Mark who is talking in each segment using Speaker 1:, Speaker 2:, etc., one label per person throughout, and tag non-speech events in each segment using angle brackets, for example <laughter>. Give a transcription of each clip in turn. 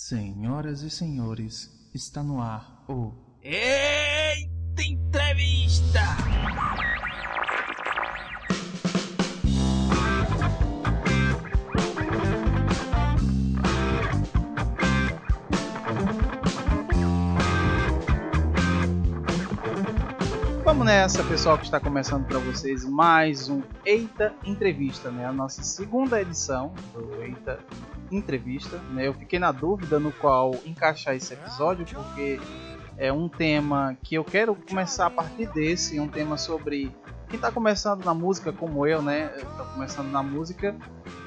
Speaker 1: Senhoras e senhores, está no ar o
Speaker 2: Eita entrevista!
Speaker 1: Vamos nessa, pessoal, que está começando para vocês mais um Eita Entrevista, né? A nossa segunda edição do Eita Entrevista, né? Eu fiquei na dúvida no qual encaixar esse episódio, porque é um tema que eu quero começar a partir desse, um tema sobre quem está começando na música como eu, né? Estou começando na música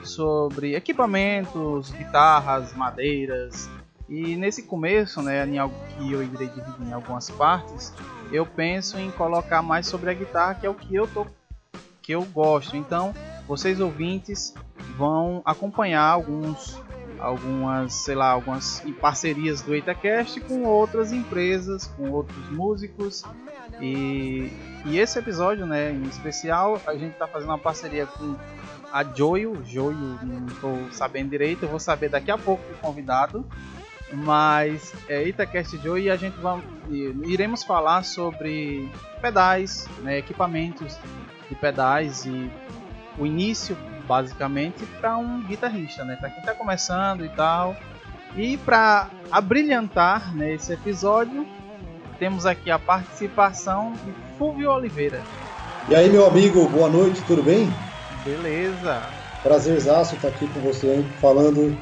Speaker 1: sobre equipamentos, guitarras, madeiras. E nesse começo, né, em algo que eu irei dividir em algumas partes, eu penso em colocar mais sobre a guitarra, que é o que eu tô que eu gosto. Então, vocês ouvintes vão acompanhar alguns algumas, sei lá, algumas parcerias do EitaCast com outras empresas, com outros músicos. E, e esse episódio, né, em especial, a gente está fazendo uma parceria com a Joio, Joio, não estou sabendo direito, eu vou saber daqui a pouco o convidado. Mas é Itacast Joe e a gente vai, iremos falar sobre pedais, né, equipamentos de pedais e o início basicamente para um guitarrista, né, para quem está começando e tal. E para abrilhantar né, episódio, temos aqui a participação de Fulvio Oliveira.
Speaker 3: E aí, meu amigo, boa noite, tudo bem?
Speaker 1: Beleza.
Speaker 3: Prazerzaço estar aqui com você, hein, falando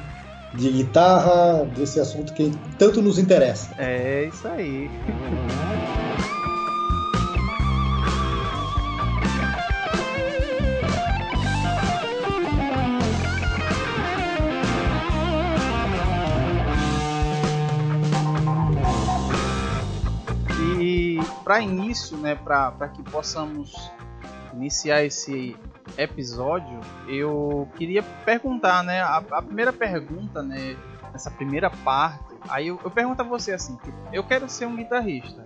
Speaker 3: de guitarra, desse assunto que tanto nos interessa.
Speaker 1: É isso aí. <laughs> para início, né, para que possamos iniciar esse episódio, eu queria perguntar, né? A, a primeira pergunta, né? Essa primeira parte, aí eu, eu pergunto a você assim: tipo, eu quero ser um guitarrista,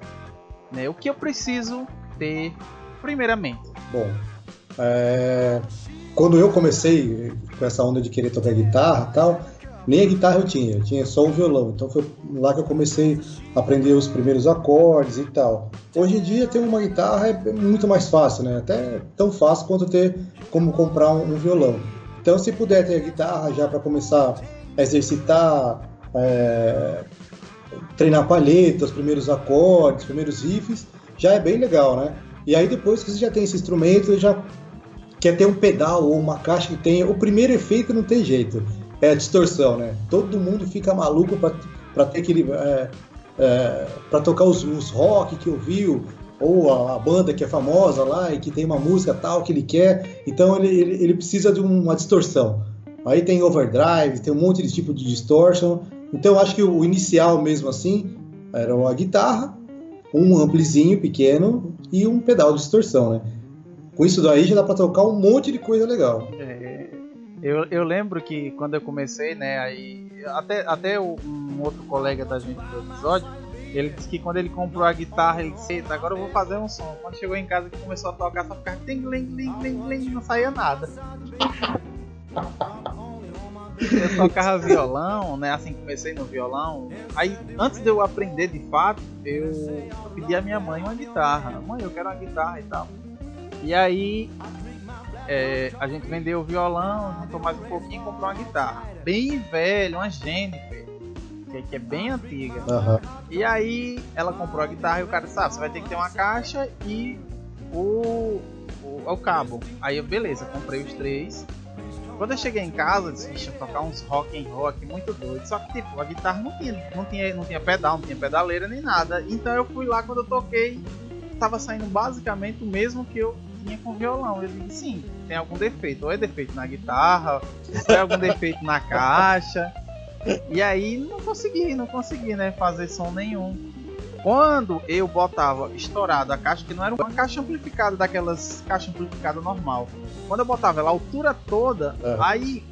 Speaker 1: né? O que eu preciso ter, primeiramente?
Speaker 3: Bom, é... quando eu comecei com essa onda de querer tocar guitarra tal, nem a guitarra eu tinha, eu tinha só o violão. Então foi lá que eu comecei a aprender os primeiros acordes e tal. Hoje em dia ter uma guitarra é muito mais fácil, né? Até tão fácil quanto ter como comprar um, violão. Então se puder ter a guitarra já para começar a exercitar, é, treinar palheta, os primeiros acordes, os primeiros riffs, já é bem legal, né? E aí depois que você já tem esse instrumento, já quer ter um pedal ou uma caixa que tenha o primeiro efeito não tem jeito é a distorção, né? Todo mundo fica maluco para ter aquele. É, é, para tocar os, os, rock que ouviu, ou a, a, banda que é famosa lá e que tem uma música tal que ele quer. Então ele, ele, ele precisa de uma distorção. Aí tem overdrive, tem um monte de tipo de distortion. Então acho que o inicial mesmo assim era uma guitarra, um amplizinho pequeno e um pedal de distorção, né? Com isso daí já dá para tocar um monte de coisa legal.
Speaker 1: É, eu, eu lembro que quando eu comecei, né, aí até, até um outro colega da gente do episódio, ele disse que quando ele comprou a guitarra, ele disse, agora eu vou fazer um som. Quando chegou em casa que começou a tocar, só ficava ting, ling, ling, ling, não saía nada. Eu tocava violão, né? Assim comecei no violão. Aí, antes de eu aprender de fato, eu pedi à minha mãe uma guitarra. Mãe, eu quero uma guitarra e tal. E aí é, a gente vendeu o violão, juntou mais um pouquinho e comprou uma guitarra. Bem velha, uma Jennifer, que, que é bem antiga.
Speaker 3: Uhum.
Speaker 1: E aí ela comprou a guitarra e o cara disse: ah, você vai ter que ter uma caixa e o, o, o cabo. Aí eu, beleza, comprei os três. Quando eu cheguei em casa, eu disse, deixa eu tocar uns rock and rock muito doido. Só que tipo, a guitarra não tinha, não tinha, não tinha pedal, não tinha pedaleira nem nada. Então eu fui lá quando eu toquei, tava saindo basicamente o mesmo que eu com violão. Eu disse, sim, tem algum defeito. Ou é defeito na guitarra, ou é algum defeito na caixa. E aí não consegui, não consegui, né, fazer som nenhum. Quando eu botava estourado a caixa, que não era uma caixa amplificada daquelas caixa amplificada normal. Quando eu botava ela a altura toda, é. aí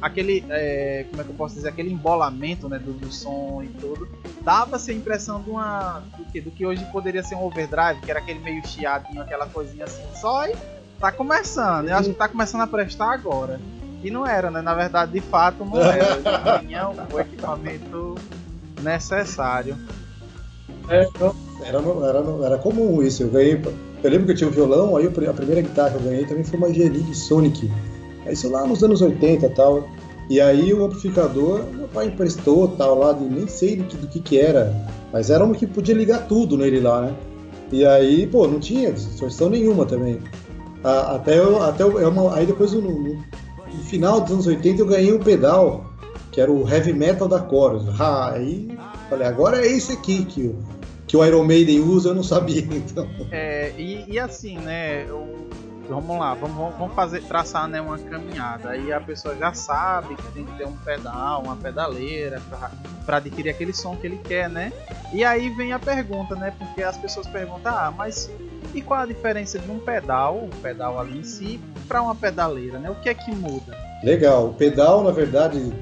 Speaker 1: aquele, é, como é que eu posso dizer, aquele embolamento, né, do, do som e tudo, dava-se a impressão de uma do que, do que hoje poderia ser um overdrive, que era aquele meio chiadinho, aquela coisinha assim, só e tá começando. Eu acho que tá começando a prestar agora. E não era, né? Na verdade, de fato, não era. tinha o equipamento necessário.
Speaker 3: É, era, era, era comum isso. Eu ganhei. Eu lembro que eu tinha um violão, aí a primeira guitarra que eu ganhei também foi uma G-League Sonic. Isso lá nos anos 80 e tal. E aí o amplificador, meu pai emprestou tal lá, de, nem sei do que, do que que era, mas era um que podia ligar tudo nele lá, né? E aí, pô, não tinha distorção nenhuma também. até eu, até eu, é aí depois no, no, final dos anos 80 eu ganhei um pedal, que era o Heavy Metal da Chorus. Ah, aí falei, agora é esse aqui que, que o Iron Maiden usa, eu não sabia, <laughs> então.
Speaker 1: É, e, e assim, né, o vamos lá, vamos, vamos fazer, traçar né, uma caminhada. Aí a pessoa já sabe que tem que ter um pedal, uma pedaleira para adquirir aquele som que ele quer, né? E aí vem a pergunta, né? Porque as pessoas perguntam, ah, mas e qual a diferença de um pedal, o pedal ali em si, para uma pedaleira, né? O que é que muda?
Speaker 3: Legal, o pedal, na verdade,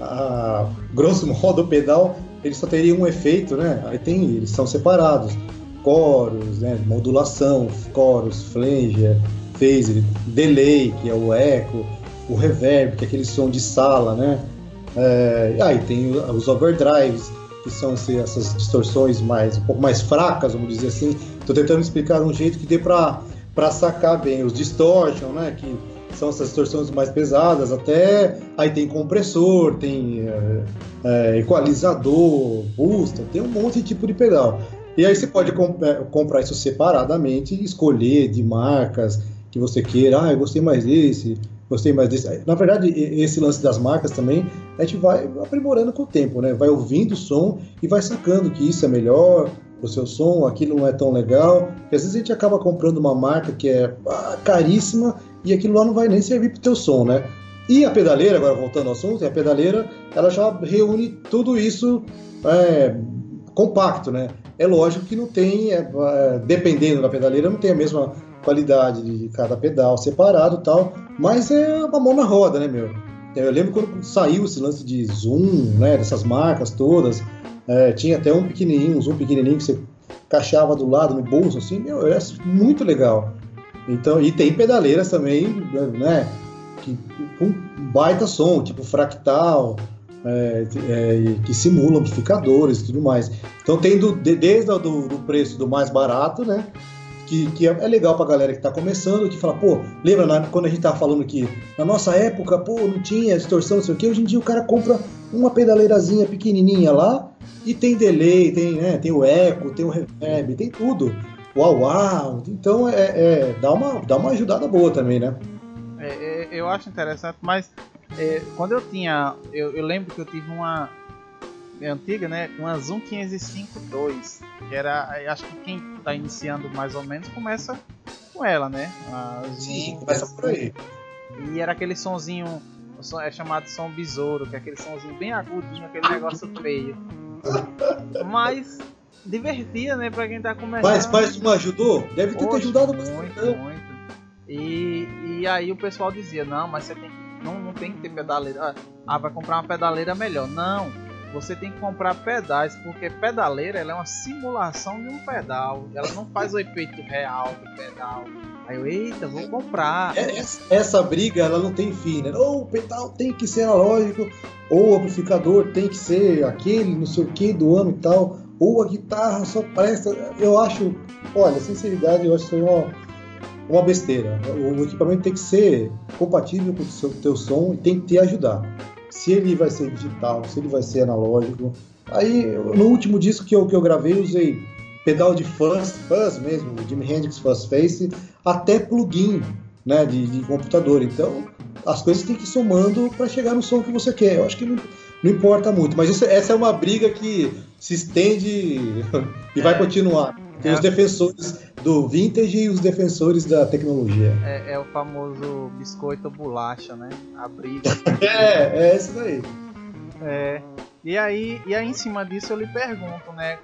Speaker 3: a, grosso <laughs> modo, o pedal ele só teria um efeito, né? Aí tem, eles são separados coros, né, modulação, coros, flanger, phaser, delay, que é o eco, o reverb, que é aquele som de sala, né? É, aí tem os overdrives, que são essas distorções mais um pouco mais fracas, vamos dizer assim. Estou tentando explicar um jeito que dê para para sacar bem os distortion, né? Que são essas distorções mais pesadas. Até aí tem compressor, tem é, é, equalizador, booster, tem um monte de tipo de pedal. E aí você pode comp é, comprar isso separadamente, escolher de marcas, que você queira, ah, eu gostei mais desse, gostei mais desse. Na verdade, esse lance das marcas também, a gente vai aprimorando com o tempo, né? Vai ouvindo o som e vai sacando que isso é melhor, o seu som, aquilo não é tão legal. E às vezes a gente acaba comprando uma marca que é ah, caríssima e aquilo lá não vai nem servir para o teu som, né? E a pedaleira, agora voltando ao assunto, a pedaleira, ela já reúne tudo isso é, compacto, né? É lógico que não tem, é, é, dependendo da pedaleira, não tem a mesma qualidade de cada pedal separado tal, mas é uma mão na roda, né, meu? Eu lembro quando saiu esse lance de zoom, né, dessas marcas todas, é, tinha até um pequenininho, um zoom pequenininho que você encaixava do lado no bolso, assim, meu, é muito legal. Então, e tem pedaleiras também, né, que com baita som, tipo fractal, é, é, que simulam amplificadores e tudo mais. Então tem do, desde o do, do preço do mais barato, né, que, que é, é legal pra galera que tá começando, que fala, pô, lembra na, quando a gente tava falando que na nossa época, pô, não tinha distorção, não sei o que, hoje em dia o cara compra uma pedaleirazinha pequenininha lá e tem delay, tem, né, tem o eco, tem o reverb, tem tudo. Uau, uau! Então é, é, dá, uma, dá uma ajudada boa também, né?
Speaker 1: É, é eu acho interessante, mas é, quando eu tinha. Eu, eu, lembro que eu tive uma, antiga, né? Uma Zoom 505.2, que era, acho que quem está iniciando mais ou menos começa com ela, né?
Speaker 3: A Zoom, Sim, começa por aí.
Speaker 1: E era aquele sonzinho, é chamado som besouro, que é aquele sonzinho bem agudinho, aquele negócio feio. Mas divertia, né, pra quem tá começando.
Speaker 3: Mas, mas tu me ajudou? Deve ter Poxa, te ajudado
Speaker 1: bastante. Muito, muito. E, e aí o pessoal dizia, não, mas você tem não, não tem que ter pedaleira. Ah, vai comprar uma pedaleira melhor. Não, você tem que comprar pedais, porque pedaleira é uma simulação de um pedal, ela não faz o efeito real do pedal. Aí eu, eita, vou comprar.
Speaker 3: É, essa, essa briga ela não tem fim, né? Ou o pedal tem que ser analógico, ou o amplificador tem que ser aquele, não sei o que, do ano e tal, ou a guitarra só presta. Eu acho, olha, sinceridade, eu acho que uma, uma besteira. O, o equipamento tem que ser compatível com o seu teu som e tem que te ajudar se ele vai ser digital, se ele vai ser analógico. Aí, no último disco que eu, que eu gravei, usei pedal de fuzz, fuzz mesmo, Jimi Hendrix Fuzz Face, até plugin né, de, de computador. Então, as coisas têm que ir somando para chegar no som que você quer. Eu acho que não, não importa muito, mas isso, essa é uma briga que se estende <laughs> e vai é. continuar. Tem é. os defensores do vintage e os defensores da tecnologia.
Speaker 1: É, é o famoso biscoito bolacha, né? A briga. <laughs>
Speaker 3: é, é isso daí.
Speaker 1: É. E aí, e aí em cima disso eu lhe pergunto, né?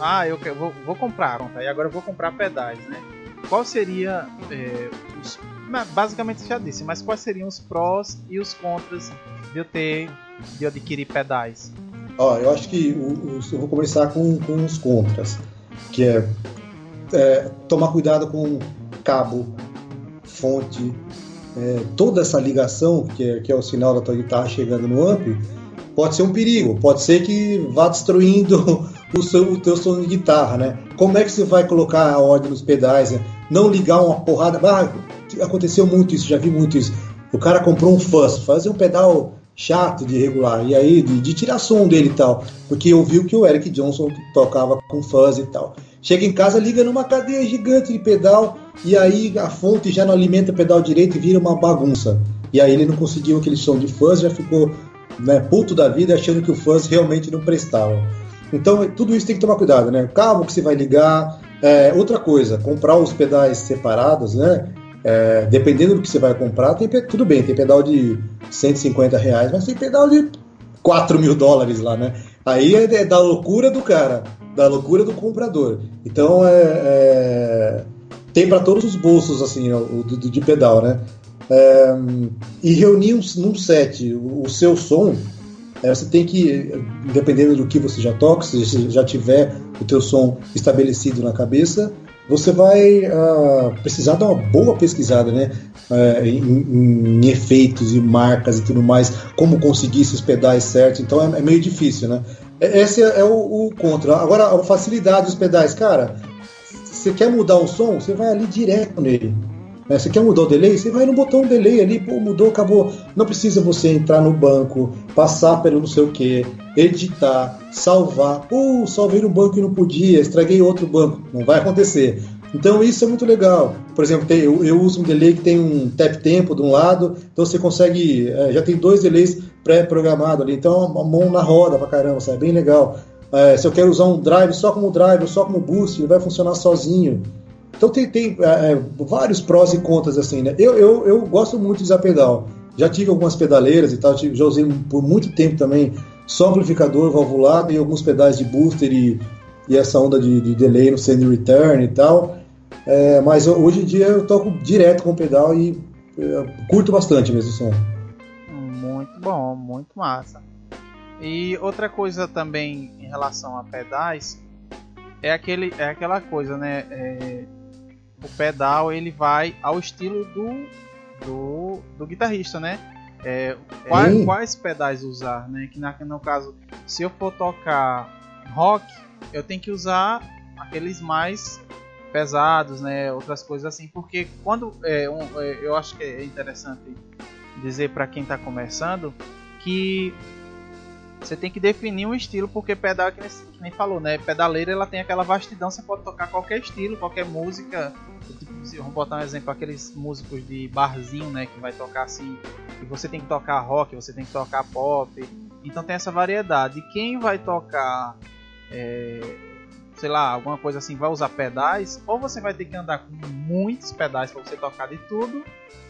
Speaker 1: Ah, eu vou, vou comprar, pronto, aí agora eu vou comprar pedais, né? Qual seria é, os, basicamente já disse, mas quais seriam os prós e os contras de eu ter de eu adquirir pedais?
Speaker 3: Ó, eu acho que o, o, eu vou começar com, com os contras que é, é tomar cuidado com cabo, fonte, é, toda essa ligação, que é, que é o sinal da tua guitarra chegando no amp, pode ser um perigo, pode ser que vá destruindo <laughs> o, seu, o teu som de guitarra, né? Como é que você vai colocar a ordem nos pedais, né? Não ligar uma porrada. Ah, aconteceu muito isso, já vi muito isso. O cara comprou um fuzz, fazer um pedal chato de regular, e aí de, de, tirar som dele e tal, porque ouviu que o Eric Johnson tocava com fuzz e tal. Chega em casa, liga numa cadeia gigante de pedal, e aí a fonte já não alimenta o pedal direito e vira uma bagunça. E aí ele não conseguiu aquele som de fuzz, já ficou né, puto da vida achando que o fuzz realmente não prestava. Então tudo isso tem que tomar cuidado, né? O cabo que você vai ligar. É, outra coisa, comprar os pedais separados, né? É, dependendo do que você vai comprar, tem, tudo bem, tem pedal de 150 reais, mas tem pedal de 4 mil dólares lá, né? Aí é, é da loucura do cara, da loucura do comprador. Então é, é tem para todos os bolsos assim, o, de pedal, né? É, e reunir um, num set o, o seu som é, você tem que, dependendo do que você já toca, se você já tiver o teu som estabelecido na cabeça, você vai uh, precisar dar uma boa pesquisada, né? Uh, em, em, efeitos e marcas e tudo mais, como conseguir esses pedais certos. Então é, é meio difícil, né? Esse é, é o, o, contra. Agora, a facilidade dos pedais, cara. Você quer mudar um som, você vai ali direto nele. É, você quer mudar o delay? Você vai no botão delay ali, pô, mudou, acabou. Não precisa você entrar no banco, passar pelo não sei o que, editar, salvar. Uh, salvei no banco e não podia, estraguei outro banco. Não vai acontecer. Então isso é muito legal. Por exemplo, tem, eu, eu, uso um delay que tem um tap tempo de um lado, então você consegue. É, já tem dois delays pré-programados ali, então a mão na roda pra caramba, sabe? É bem legal. É, se eu quero usar um drive só como drive, só como boost, ele vai funcionar sozinho. Então tem, tem é, é, vários prós e contras assim, né? Eu, eu, eu gosto muito de usar pedal. Já tive algumas pedaleiras e tal, já usei por muito tempo também só amplificador valvulado e alguns pedais de booster e, e essa onda de, de delay no send return e tal. É, mas hoje em dia eu toco direto com o pedal e é, curto bastante mesmo o som.
Speaker 1: Muito bom, muito massa. E outra coisa também em relação a pedais é aquele é aquela coisa, né? É, o pedal ele vai ao estilo do, do, do guitarrista, né? É, quais, quais, pedais usar, né? Que na, no caso, se eu for tocar rock, eu tenho que usar aqueles mais pesados, né? Outras coisas assim, porque quando é, um, é, eu acho que é interessante dizer para quem está começando que você tem que definir um estilo, porque pedal, que nem, que nem, falou, né? Pedaleira ela tem aquela vastidão, você pode tocar qualquer estilo, qualquer música. Tipo, vamos botar um exemplo, aqueles músicos de barzinho, né? Que vai tocar assim. E você tem que tocar rock, você tem que tocar pop. Então tem essa variedade. Quem vai tocar. É, sei lá, alguma coisa assim, vai usar pedais, ou você vai ter que andar com muitos pedais para você tocar de tudo,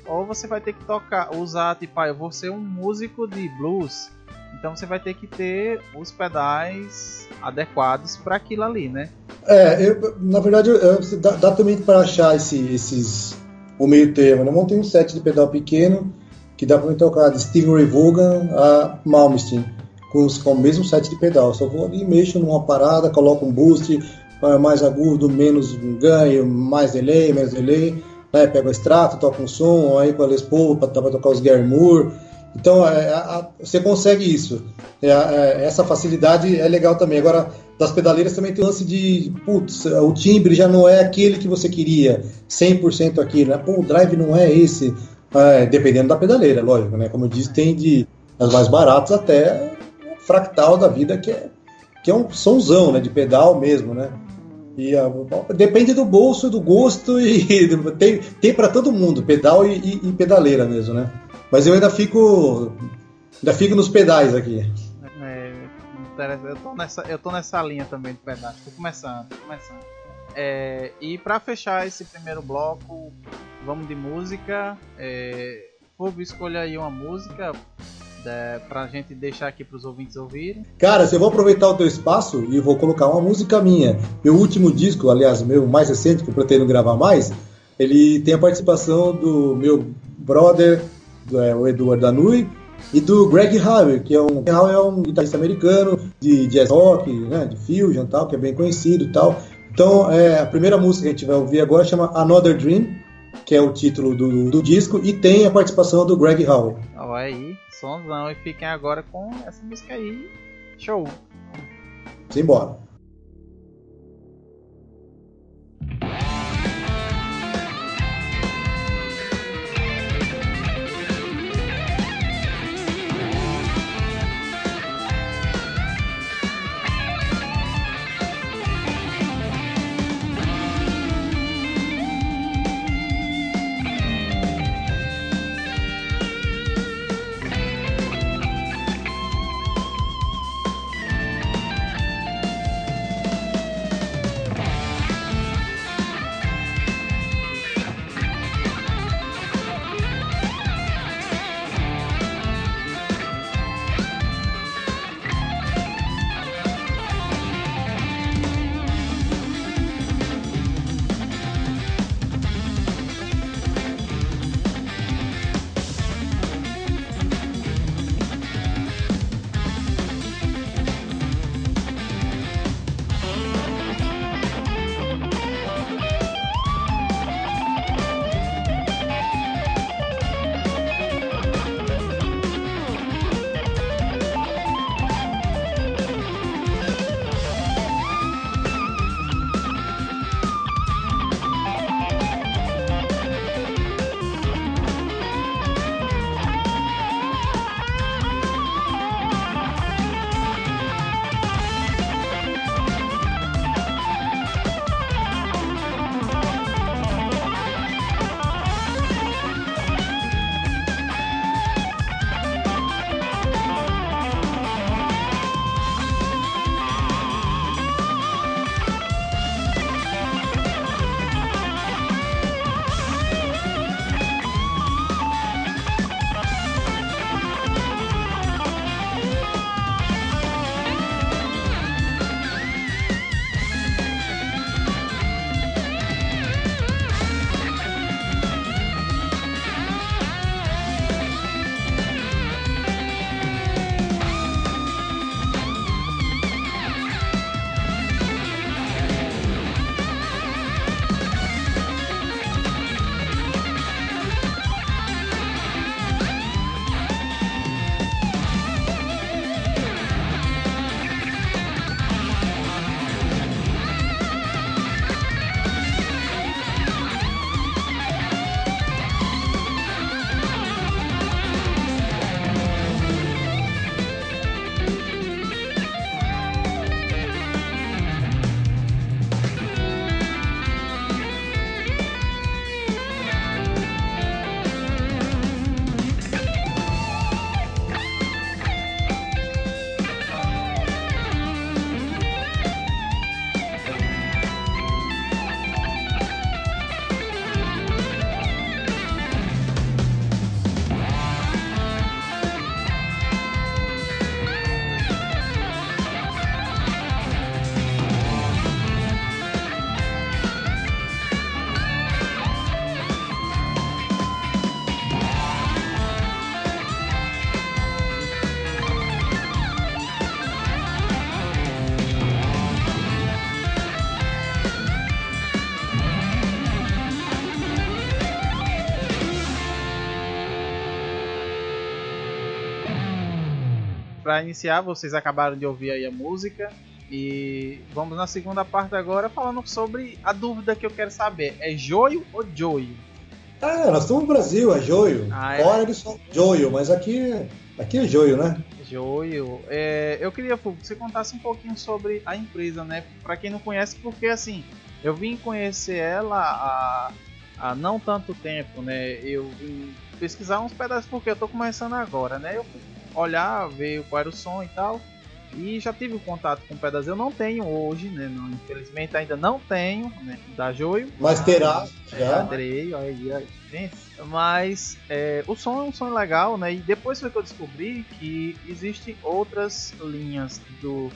Speaker 1: ou você vai ter que tocar, usar tipo, ah, eu vou ser um músico de blues, então você vai ter que ter os pedais adequados para aquilo ali, né?
Speaker 3: É, eu, na verdade, eu, dá, dá, também para achar esse, esses o meio termo. Né? Eu montei um set de pedal pequeno que dá para tocar de Steven Ray Vaughan a Malmsteen com, com o mesmo set de pedal. Só vou ali, mexo numa parada, coloco um boost mais agudo, menos ganho, mais delay, menos delay. Né? Pego o extrato, toco um som, aí com a Les Paul para tocar os Gary Moore então, é, você consegue isso. É, é, essa facilidade é legal também. Agora, das pedaleiras também tem o lance de, putz, o timbre já não é aquele que você queria, 100% aquilo. Né? Pô, o drive não é esse. É, dependendo da pedaleira, lógico, né? Como eu disse, tem de as mais baratas até fractal da vida, que é, que é um somzão, né? De pedal mesmo, né? E a, depende do bolso, do gosto e <laughs> tem, tem para todo mundo, pedal e, e, e pedaleira mesmo, né? Mas eu ainda fico. Ainda fico nos pedais aqui.
Speaker 1: É, eu tô nessa, eu tô nessa linha também de pedais. Tô começando, tô começando. É, e para fechar esse primeiro bloco, vamos de música. É, escolha aí uma música é, pra gente deixar aqui pros ouvintes ouvirem.
Speaker 3: Cara, eu vou aproveitar o teu espaço e vou colocar uma música minha. Meu último disco, aliás, meu mais recente, que eu pretendo gravar mais, ele tem a participação do meu brother é, o Eduardo Danui, e do Greg Howe, que é um, é um guitarrista americano de jazz rock, né, de fusion tal, que é bem conhecido tal. Então, é, a primeira música que a gente vai ouvir agora chama Another Dream, que é o título do, do disco, e tem a participação do Greg Howe.
Speaker 1: Oh, aí, Sonzão. E fiquem agora com essa música aí. Show!
Speaker 3: Simbora!
Speaker 1: Para iniciar, vocês acabaram de ouvir aí a música. E vamos na segunda parte agora falando sobre a dúvida que eu quero saber. É joio ou joio?
Speaker 3: Ah, nós estamos no Brasil, é joio. Ah, é? Fora eles falam joio, mas aqui, aqui é joio, né?
Speaker 1: Joio. É, eu queria, que você contasse um pouquinho sobre a empresa, né? Para quem não conhece, porque assim, eu vim conhecer ela há, há não tanto tempo, né? Eu vim pesquisar uns pedaços porque eu tô começando agora, né? Eu olhar, ver qual era o som e tal. E já tive contato com pedras. Eu não tenho hoje, né? Não, infelizmente ainda não tenho, né? Da Joio.
Speaker 3: Mas terá.
Speaker 1: Já terei, olha aí, Mas é, o som é um som legal, né? E depois foi que eu descobri que existem outras linhas do,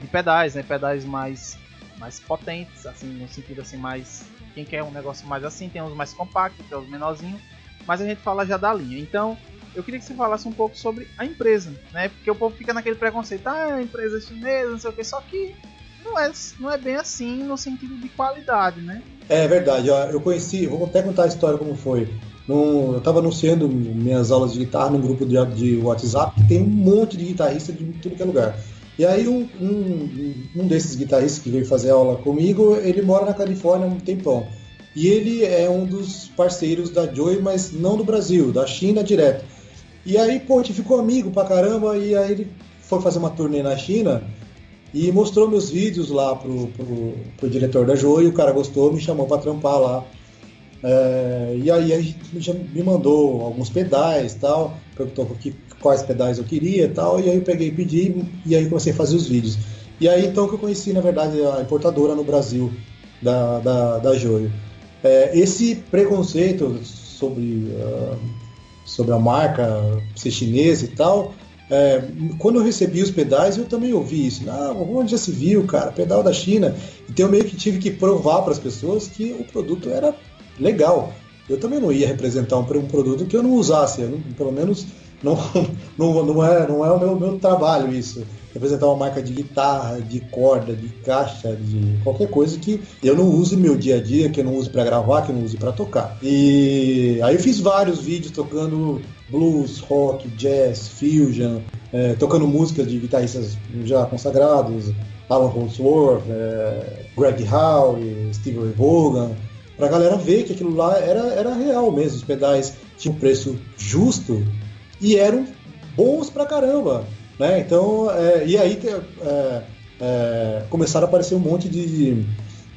Speaker 1: de pedais, né? Pedais mais, mais potentes, assim, no sentido assim, mais. Quem quer um negócio mais assim, tem uns mais compactos, tem os menorzinhos. Mas a gente fala já da linha. Então, eu queria que você falasse um pouco sobre a empresa, né? Porque o povo fica naquele preconceito, ah, empresa chinesa, não sei o que, só que não é, não é bem assim no sentido de qualidade, né?
Speaker 3: É verdade, eu conheci, vou até contar a história como foi. num, eu estava anunciando minhas aulas de guitarra num grupo de, de WhatsApp que tem um monte de guitarrista de tudo que é lugar. E aí um, um, um desses guitarristas que veio fazer aula comigo, ele mora na Califórnia há um tempão. E ele é um dos parceiros da Joy, mas não do Brasil, da China direto. E aí, pô, a gente ficou amigo pra caramba, e aí ele foi fazer uma turnê na China e mostrou meus vídeos lá pro, pro, pro diretor da Joy, e o cara gostou, me chamou para trampar lá. É, e aí a gente já me mandou alguns pedais tal, perguntou que, quais pedais eu queria tal, e aí eu peguei e pedi, e aí comecei a fazer os vídeos. E aí então que eu conheci, na verdade, a importadora no Brasil da, da, da Joio. É, esse preconceito sobre, uh, sobre a marca ser chinesa e tal, é, quando eu recebi os pedais, eu também ouvi isso. Ah, onde já se viu, cara? Pedal da China. Então eu meio que tive que provar para as pessoas que o produto era legal. Eu também não ia representar um, um produto que eu não usasse. Eu não, pelo menos não, <laughs> não, não, é, não é o meu, meu trabalho isso. Representar uma marca de guitarra, de corda, de caixa, de qualquer coisa que eu não use no meu dia a dia, que eu não use para gravar, que eu não use para tocar. E aí eu fiz vários vídeos tocando blues, rock, jazz, fusion, é, tocando músicas de guitarristas já consagrados, Alan Holdsworth, é, Greg Howe, Steve Ray Vaughan, pra galera ver que aquilo lá era, era real mesmo. Os pedais tinham um preço justo e eram bons pra caramba. Né? Então, é, e aí é, é, começaram a aparecer um monte de,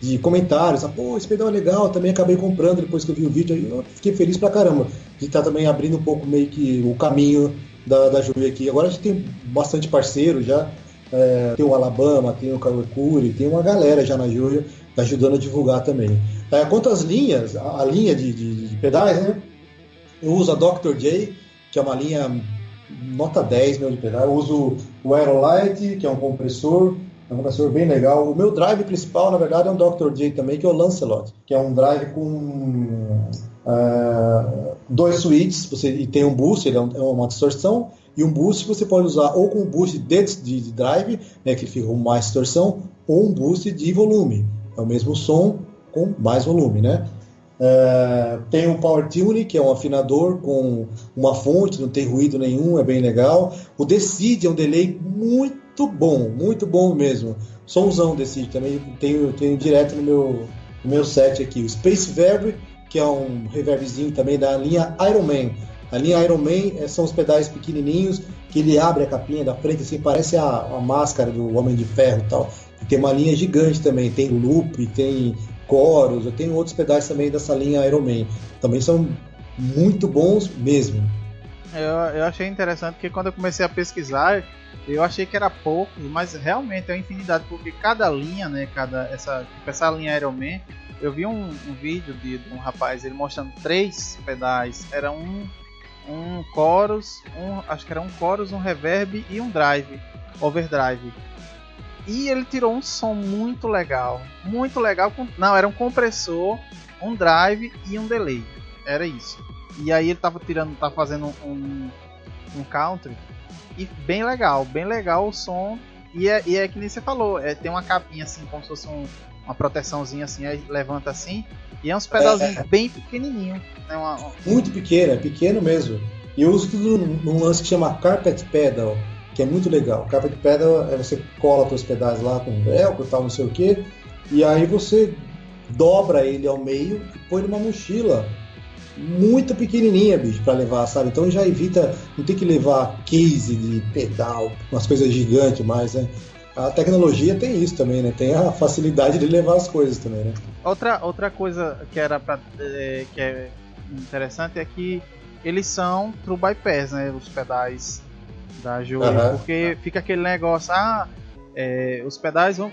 Speaker 3: de comentários. Ah, Pô, esse pedal é legal, também acabei comprando depois que eu vi o vídeo. Aí eu fiquei feliz pra caramba de estar tá também abrindo um pouco meio que o caminho da, da Juve aqui. Agora a gente tem bastante parceiro já. É, tem o Alabama, tem o Kawakuri, tem uma galera já na tá ajudando a divulgar também. É, quanto às linhas, a, a linha de, de, de, pedais, né? Eu uso a Dr. J, que é uma linha nota 10 meu de pedal. Eu uso o Aerolite, que é um compressor, é um compressor bem legal. O meu drive principal, na verdade, é um Dr. J também, que é o Lancelot, que é um drive com uh, dois switches, você, e tem um boost, ele é, um, é, uma distorção, e um boost você pode usar ou com um boost de, de, de drive, né, que fica com mais distorção, ou um boost de volume. É o mesmo som com mais volume, né? É, tem o Power Tune, que é um afinador com uma fonte, não tem ruído nenhum, é bem legal. O Decide é um delay muito bom, muito bom mesmo. Somzão Decide também, tenho, tenho direto no meu, no meu set aqui. O Space Verb, que é um reverbzinho também da linha Iron Man. A linha Iron Man é, são os pedais pequenininhos que ele abre a capinha da frente, assim, parece a, a máscara do Homem de Ferro e tal. Tem uma linha gigante também, tem loop, tem coros, eu tenho outros pedais também dessa linha Iron Man. Também são muito bons mesmo.
Speaker 1: Eu, eu achei interessante porque quando eu comecei a pesquisar, eu achei que era pouco, mas realmente é uma infinidade, porque cada linha, né, cada essa, tipo, essa linha Iron Man, eu vi um, um vídeo de, de, um rapaz ele mostrando três pedais, era um um chorus, um, acho que era um chorus, um reverb e um drive, overdrive. E ele tirou um som muito legal. Muito legal. Não, era um compressor, um drive e um delay. Era isso. E aí ele tava tirando, tá fazendo um, um country. E bem legal, bem legal o som. E é, e é que nem você falou, é, tem uma capinha assim, como se fosse um, uma proteçãozinha assim, aí levanta assim. E é uns pedalzinhos é, é. bem pequenininho. Né? Uma, uma...
Speaker 3: Muito pequeno, é pequeno mesmo. E eu uso tudo num lance que chama Carpet Pedal que é muito legal. Carpet pedal é você cola seus pedais lá com velcro tal, não sei o que, e aí você dobra ele ao meio e põe numa mochila muito pequenininha, bicho, para levar, sabe? Então já evita, não tem que levar case de pedal, umas coisas gigantes mais, né? A tecnologia tem isso também, né? Tem a facilidade de levar as coisas também, né?
Speaker 1: Outra, outra coisa que era pra, é, que é interessante é que eles são true bypass, né? Os pedais da Joy, uhum. porque fica aquele negócio, ah, é, os pedais vão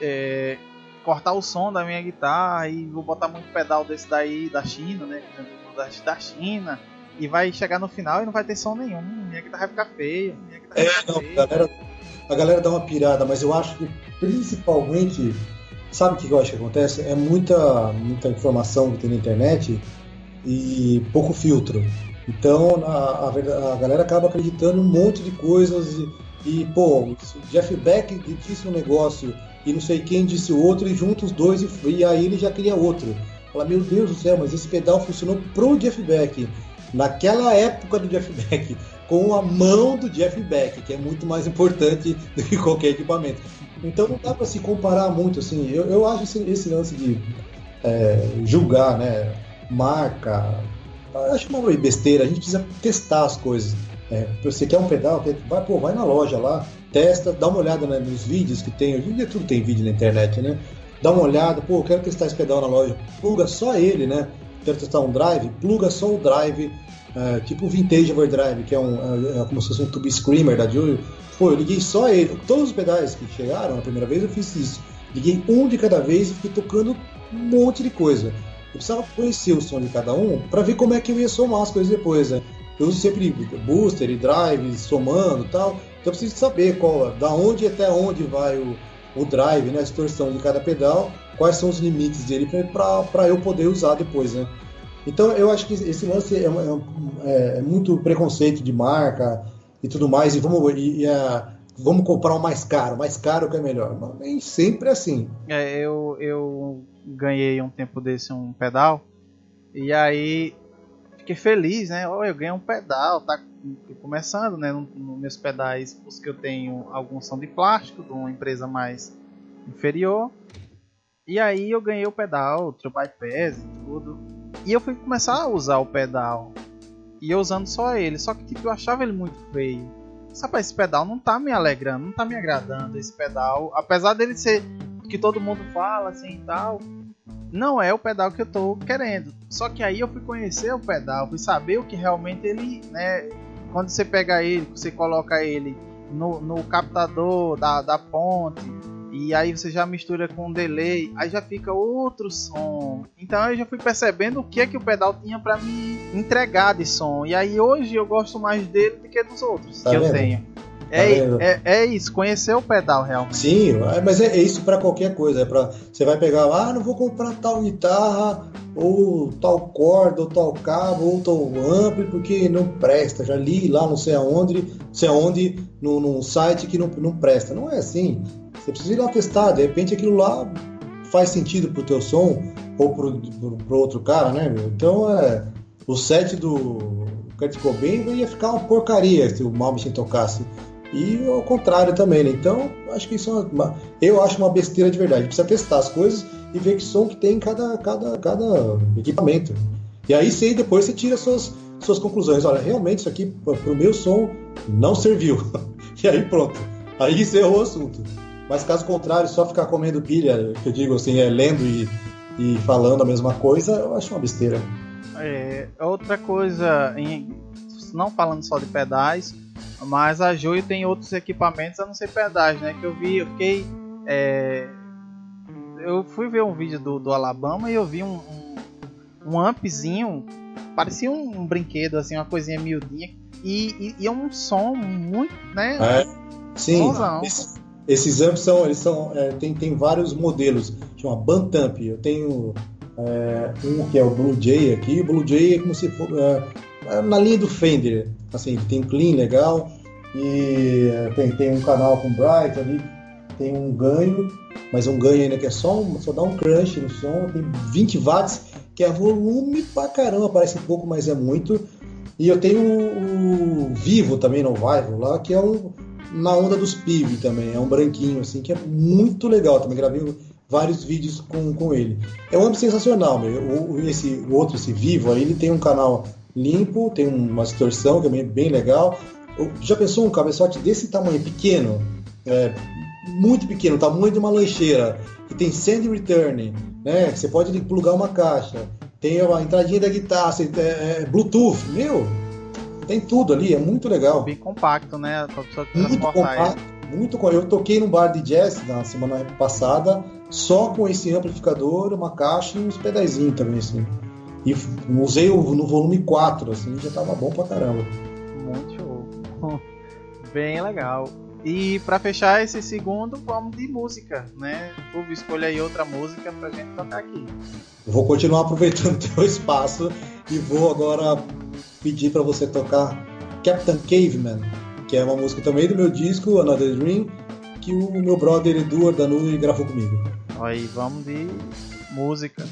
Speaker 1: é, cortar o som da minha guitarra e vou botar muito pedal desse daí da China, né, da, da China, e vai chegar no final e não vai ter som nenhum, minha guitarra vai ficar feia, minha guitarra
Speaker 3: é, não, feia. A galera, a galera dá uma pirada, mas eu acho que principalmente, sabe o que eu acho que acontece? É muita, muita informação que tem na internet e pouco filtro. Então a, a, a, galera acaba acreditando um monte de coisas e, e pô, Jeff Beck disse um negócio e não sei quem disse outro e junta os dois e, e aí ele já cria outro. Fala, meu Deus do céu, mas esse pedal funcionou pro Jeff Beck. Naquela época do Jeff <laughs> Beck, com a mão do Jeff Beck, que é muito mais importante <laughs> do que qualquer equipamento. Então não dá para se comparar muito, assim. Eu, eu acho esse, esse lance de é, julgar, né? Marca. Acho uma besteira, a gente precisa testar as coisas. É, você quer um pedal, vai, pô, vai na loja lá, testa, dá uma olhada né, nos vídeos que tem. Hoje em dia tudo tem vídeo na internet, né? Dá uma olhada, pô, quero testar esse pedal na loja. Pluga só ele, né? Quero testar um drive, pluga só o drive, é, tipo o Vintage Overdrive, que é, um, é, é como se fosse um Tube Screamer da Julie. Pô, eu liguei só ele. Todos os pedais que chegaram a primeira vez eu fiz isso. Liguei um de cada vez e fiquei tocando um monte de coisa. Eu precisava conhecer o som de cada um para ver como é que eu ia somar as coisas depois, né? Eu uso sempre booster e drive, somando e tal. Então eu preciso saber qual, da onde até onde vai o, o drive, né, a distorção de cada pedal, quais são os limites dele para eu poder usar depois, né? Então eu acho que esse lance é, é, é muito preconceito de marca e tudo mais, e vamos, e, e a, vamos comprar o mais caro, mais caro que é melhor. Nem sempre é assim.
Speaker 1: É, eu, eu ganhei um tempo desse um pedal, e aí fiquei feliz, né? Oh, eu ganhei um pedal, tá começando, né? Nos no meus pedais, os que eu tenho, alguns são de plástico, de uma empresa mais inferior. E aí eu ganhei o pedal, o Bypass e tudo. E eu fui começar a usar o pedal. E eu usando só ele. Só que tipo, eu achava ele muito feio. Sabe, esse pedal não tá me alegrando, não tá me agradando. Esse pedal, apesar dele ser que todo mundo fala assim e tal, não é o pedal que eu tô querendo. Só que aí eu fui conhecer o pedal, fui saber o que realmente ele, né? Quando você pega ele, você coloca ele no, no captador da, da ponte, e aí você já mistura com um delay, aí já fica outro som. Então eu já fui percebendo o que é que o pedal tinha para me entregar de som. E aí hoje eu gosto mais dele do que dos outros tá que vendo? eu tenho. É, tá é, é, isso, conhecer o pedal realmente.
Speaker 3: Sim, mas é, é isso para qualquer coisa. É pra, você vai pegar, ah, não vou comprar tal guitarra, ou tal corda, ou tal cabo, ou tal ampli, porque não presta. Já li lá não sei aonde, não sei aonde, num, num site que não, não presta. Não é assim. Você precisa ir lá testar, de repente aquilo lá faz sentido pro teu som ou pro, pro, pro outro cara, né? Meu? Então é. O set do Kurt Cobain ia ficar uma porcaria se o Malmsteen tocasse. E ao contrário também, né? Então, acho que isso é uma, eu acho uma besteira de verdade. Precisa testar as coisas e ver que som que tem cada, cada, cada equipamento. E aí sim, depois você tira suas, suas conclusões. Olha, realmente isso aqui para o meu som não serviu. <laughs> e aí pronto. Aí encerrou o assunto. Mas caso contrário, só ficar comendo pilha, que eu digo assim, é lendo e, e falando a mesma coisa, eu acho uma besteira.
Speaker 1: É, outra coisa, em, não falando só de pedais, mas a Joio tem outros equipamentos a não ser pedais, né? Que eu vi, eu fiquei. É, eu fui ver um vídeo do, do Alabama e eu vi um, um, um ampzinho, parecia um, um, brinquedo, assim, uma coisinha miudinha, e, e, e é um som muito, né?
Speaker 3: É, sim. Esses amps são, eles são, é, tem, tem vários modelos, chama Bantamp. Eu tenho é, um que é o Blue Jay aqui. O Blue Jay é como se for é, é na linha do Fender, assim, tem clean legal e é, tem, tem um canal com bright ali, tem um ganho, mas um ganho ainda que é só, um, só dá um crunch no som, tem 20 watts, que é volume pra caramba, parece pouco, mas é muito. E eu tenho o, o Vivo também no Vivo lá, que é um na onda dos PIB também. É um branquinho, assim, que é muito legal. Também gravei vários vídeos com, com ele. É um amp sensacional, meu. O, esse, o outro, esse Vivo, aí, ele tem um canal limpo, tem uma distorção que é bem legal. Já pensou um cabeçote desse tamanho, pequeno? É, muito pequeno, tamanho de uma lancheira, que tem send return, né? Você pode plugar uma caixa, tem a entradinha da guitarra, é, é, Bluetooth, meu, tem tudo ali, é muito legal.
Speaker 1: Bem compacto, né?
Speaker 3: Muito compacto. Muito, eu toquei num bar de jazz na semana passada, só com esse amplificador, uma caixa e uns pedazinhos também, assim. E usei no volume 4, assim, já tava bom pra caramba.
Speaker 1: Muito show. <laughs> Bem legal. E para fechar esse segundo, vamos de música, né? Fulvio, escolha aí outra música pra gente tocar aqui.
Speaker 3: Vou continuar aproveitando o <laughs> teu espaço e vou agora pedir para você tocar Captain Caveman, que é uma música também do meu disco Another Dream, que o meu brother Edu Ardanui gravou comigo.
Speaker 1: Aí, vamos de música.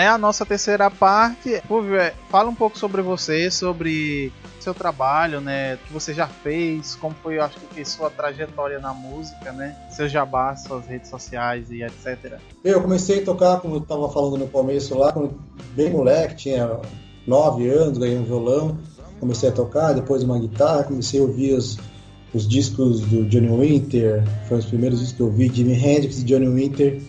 Speaker 1: Né, a nossa terceira parte. Fulvio, fala um pouco sobre você, sobre seu trabalho, né, o que você já fez, como foi, eu acho que sua trajetória na música, né, seu jabá, suas redes sociais e etc.
Speaker 3: Eu comecei a tocar, como eu estava falando no começo lá, bem moleque, tinha nove anos, ganhei um violão, comecei a tocar, depois uma guitarra, comecei a ouvir os, os discos do Johnny Winter, foram os primeiros discos que eu ouvi, Jimi Hendrix e Johnny Winter,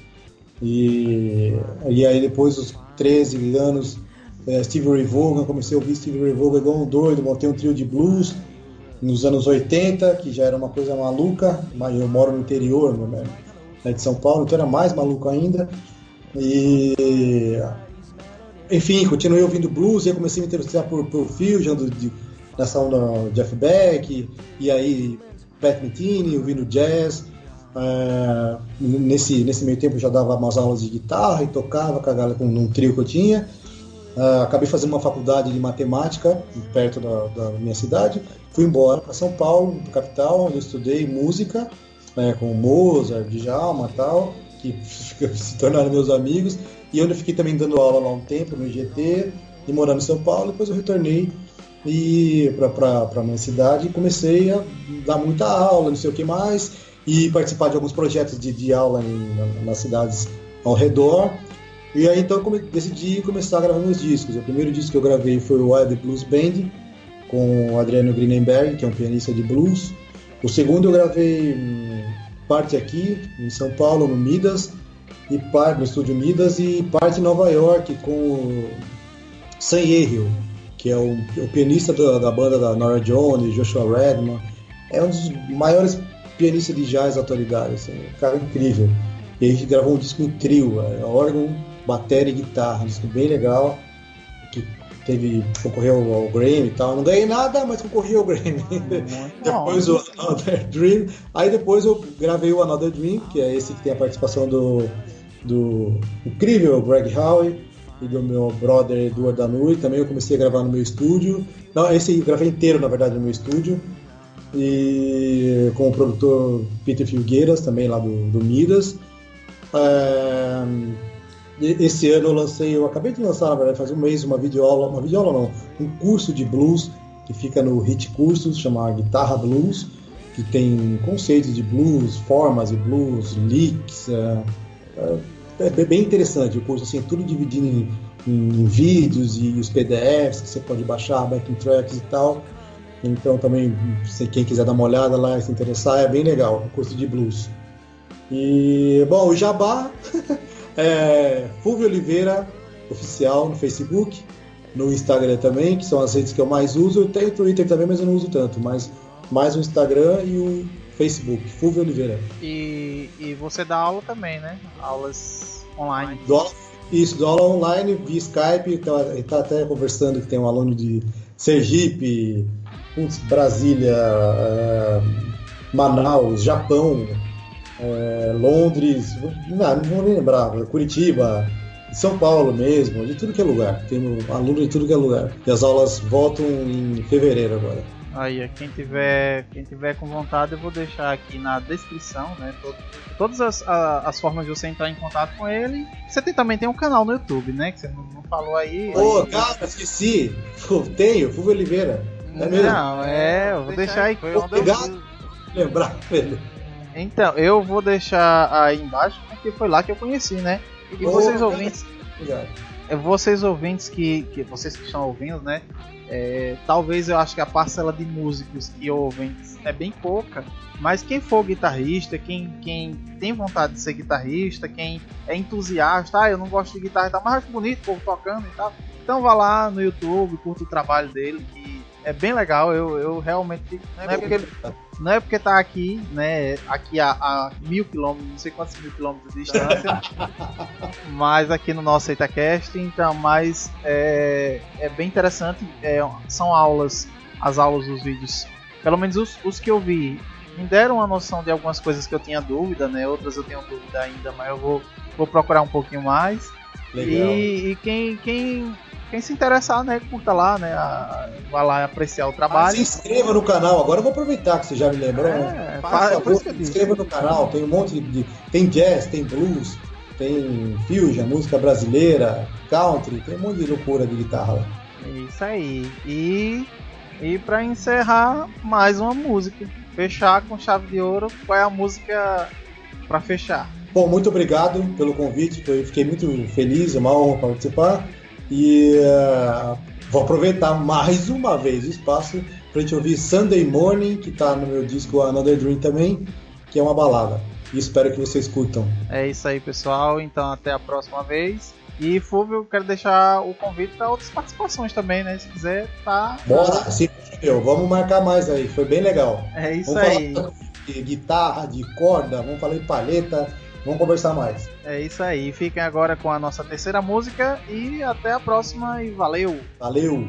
Speaker 3: e, e aí depois dos 13 anos, é, Steve Ray Vaughan, comecei a ouvir Steve Ray Vaughan igual um doido, montei um trio de blues nos anos 80, que já era uma coisa maluca, mas eu moro no interior, né, né, de São Paulo, então era mais maluco ainda, e enfim, continuei ouvindo blues, e comecei a me interessar por, por fusion, do, de, nessa onda Jeff Beck, e aí Pat Metheny, ouvindo jazz, é, nesse, nesse meio tempo eu já dava umas aulas de guitarra e tocava com a galera, com um trio que eu tinha. É, acabei fazendo uma faculdade de matemática perto da, da minha cidade. Fui embora para São Paulo, capital, onde eu estudei música né, com Mozart, Djalma e tal, <laughs> que se tornaram meus amigos. E onde eu fiquei também dando aula lá um tempo no IGT e morando em São Paulo. Depois eu retornei e para minha cidade e comecei a dar muita aula, não sei o que mais e participar de alguns projetos de, de aula em, nas cidades ao redor. E aí então eu decidi começar a gravar meus discos. O primeiro disco que eu gravei foi o Wild Blues Band, com o Adriano Greenenberg, que é um pianista de blues. O segundo eu gravei hum, parte aqui, em São Paulo, no Midas, e parte no estúdio Midas, e parte em Nova York com o Sam Yehill, que é o, o pianista da, da, banda da Nora Jones, Joshua Redman. É um dos maiores pianista de jazz atualidade, assim, um cara incrível. E a gente gravou um disco em trio, é, órgão, bateria e guitarra, um disco bem legal, que teve, concorreu ao Grammy e tal. Não ganhei nada, mas concorri ao Grammy. <laughs> depois o Another Dream. Aí depois eu gravei o Another Dream, que é esse que tem a participação do, do incrível Greg Howe e do meu brother Eduardo Danui. Também eu comecei a gravar no meu estúdio. Não, esse eu gravei inteiro, na verdade, no meu estúdio e com o produtor Peter Filgueiras, também lá do, do Midas. É, esse ano eu lancei, eu acabei de lançar, na verdade, faz um mês, uma videoaula, uma videoaula não, um curso de blues que fica no Hit Cursos, chama Guitarra Blues, que tem conceitos de blues, formas de blues, licks, é, é, é bem interessante o curso, assim, tudo dividido em, em, em vídeos e os PDFs que você pode baixar, backing tracks e tal. Então também, se quem quiser dar uma olhada lá e se interessar, é bem legal, o curso de blues. E, bom, o Jabá <laughs> é Fulvio Oliveira Oficial no Facebook, no Instagram também, que são as redes que eu mais uso. Eu tenho o Twitter também, mas eu não uso tanto. Mas mais o Instagram e o Facebook, Fulvio Oliveira.
Speaker 1: E, e você dá aula também, né? Aulas online.
Speaker 3: Do isso, dou aula online via Skype. Está tá até conversando que tem um aluno de Sergipe, putz, Brasília, é, Manaus, Japão, é, Londres, não, não vou nem lembrar, Curitiba, São Paulo mesmo, de tudo que é lugar. Tem aluno de tudo que é lugar. E as aulas voltam em fevereiro agora.
Speaker 1: Aí, quem tiver, quem tiver com vontade, eu vou deixar aqui na descrição, né? Todo, todas as, a, as formas de você entrar em contato com ele. Você tem, também tem um canal no YouTube, né? Que você não, não falou aí.
Speaker 3: Ô, oh, cara, esqueci. Tenho, Fulvio Oliveira.
Speaker 1: É mesmo? Não, é, eu vou deixar aí. Foi
Speaker 3: eu... lembrar, velho.
Speaker 1: Então, eu vou deixar aí embaixo, porque foi lá que eu conheci, né? E oh, vocês ouvintes. Obrigado. É, vocês ouvintes que, que. Vocês que estão ouvindo, né? É, talvez eu acho que a parcela de músicos que ouvem é bem pouca, mas quem for guitarrista, quem, quem tem vontade de ser guitarrista, quem é entusiasta, ah, eu não gosto de guitarra mas acho bonito o povo tocando e tal, então vá lá no YouTube, curta o trabalho dele, que é bem legal. Eu, eu realmente. Não é, porque, não é porque tá aqui, né? Aqui a, a mil quilômetros, não sei quantos mil quilômetros de distância. <laughs> mas aqui no nosso EitaCast, então, mas é, é bem interessante. É, são aulas, as aulas dos vídeos, pelo menos os, os que eu vi, me deram uma noção de algumas coisas que eu tinha dúvida, né? Outras eu tenho dúvida ainda, mas eu vou, vou procurar um pouquinho mais. Legal. E, e quem, quem quem se interessar, né, curta lá, né, a, vai lá apreciar o trabalho. Ah,
Speaker 3: se inscreva no canal, agora eu vou aproveitar que você já me lembrou. É, Faz favor, se inscreva no canal, tem um monte de, tem jazz, tem blues, tem fusion, música brasileira, country, tem um monte de loucura de guitarra lá.
Speaker 1: Isso aí. E, e para encerrar, mais uma música. Fechar com chave de ouro. Qual é a música para fechar?
Speaker 3: Bom, muito obrigado pelo convite. Eu fiquei muito feliz, é uma honra participar. E uh, vou aproveitar mais uma vez o espaço para a gente ouvir Sunday Morning, que está no meu disco Another Dream também, que é uma balada. E espero que vocês curtam.
Speaker 1: É isso aí, pessoal. Então, até a próxima vez. E Fúvio, quero deixar o convite para outras participações também, né? Se quiser, tá.
Speaker 3: Bora, sim, meu. Vamos marcar mais aí. Foi bem legal.
Speaker 1: É isso
Speaker 3: vamos
Speaker 1: aí.
Speaker 3: Falar de guitarra, de corda, vamos falar de palheta. Vamos conversar mais.
Speaker 1: É isso aí. Fiquem agora com a nossa terceira música e até a próxima e valeu!
Speaker 3: Valeu!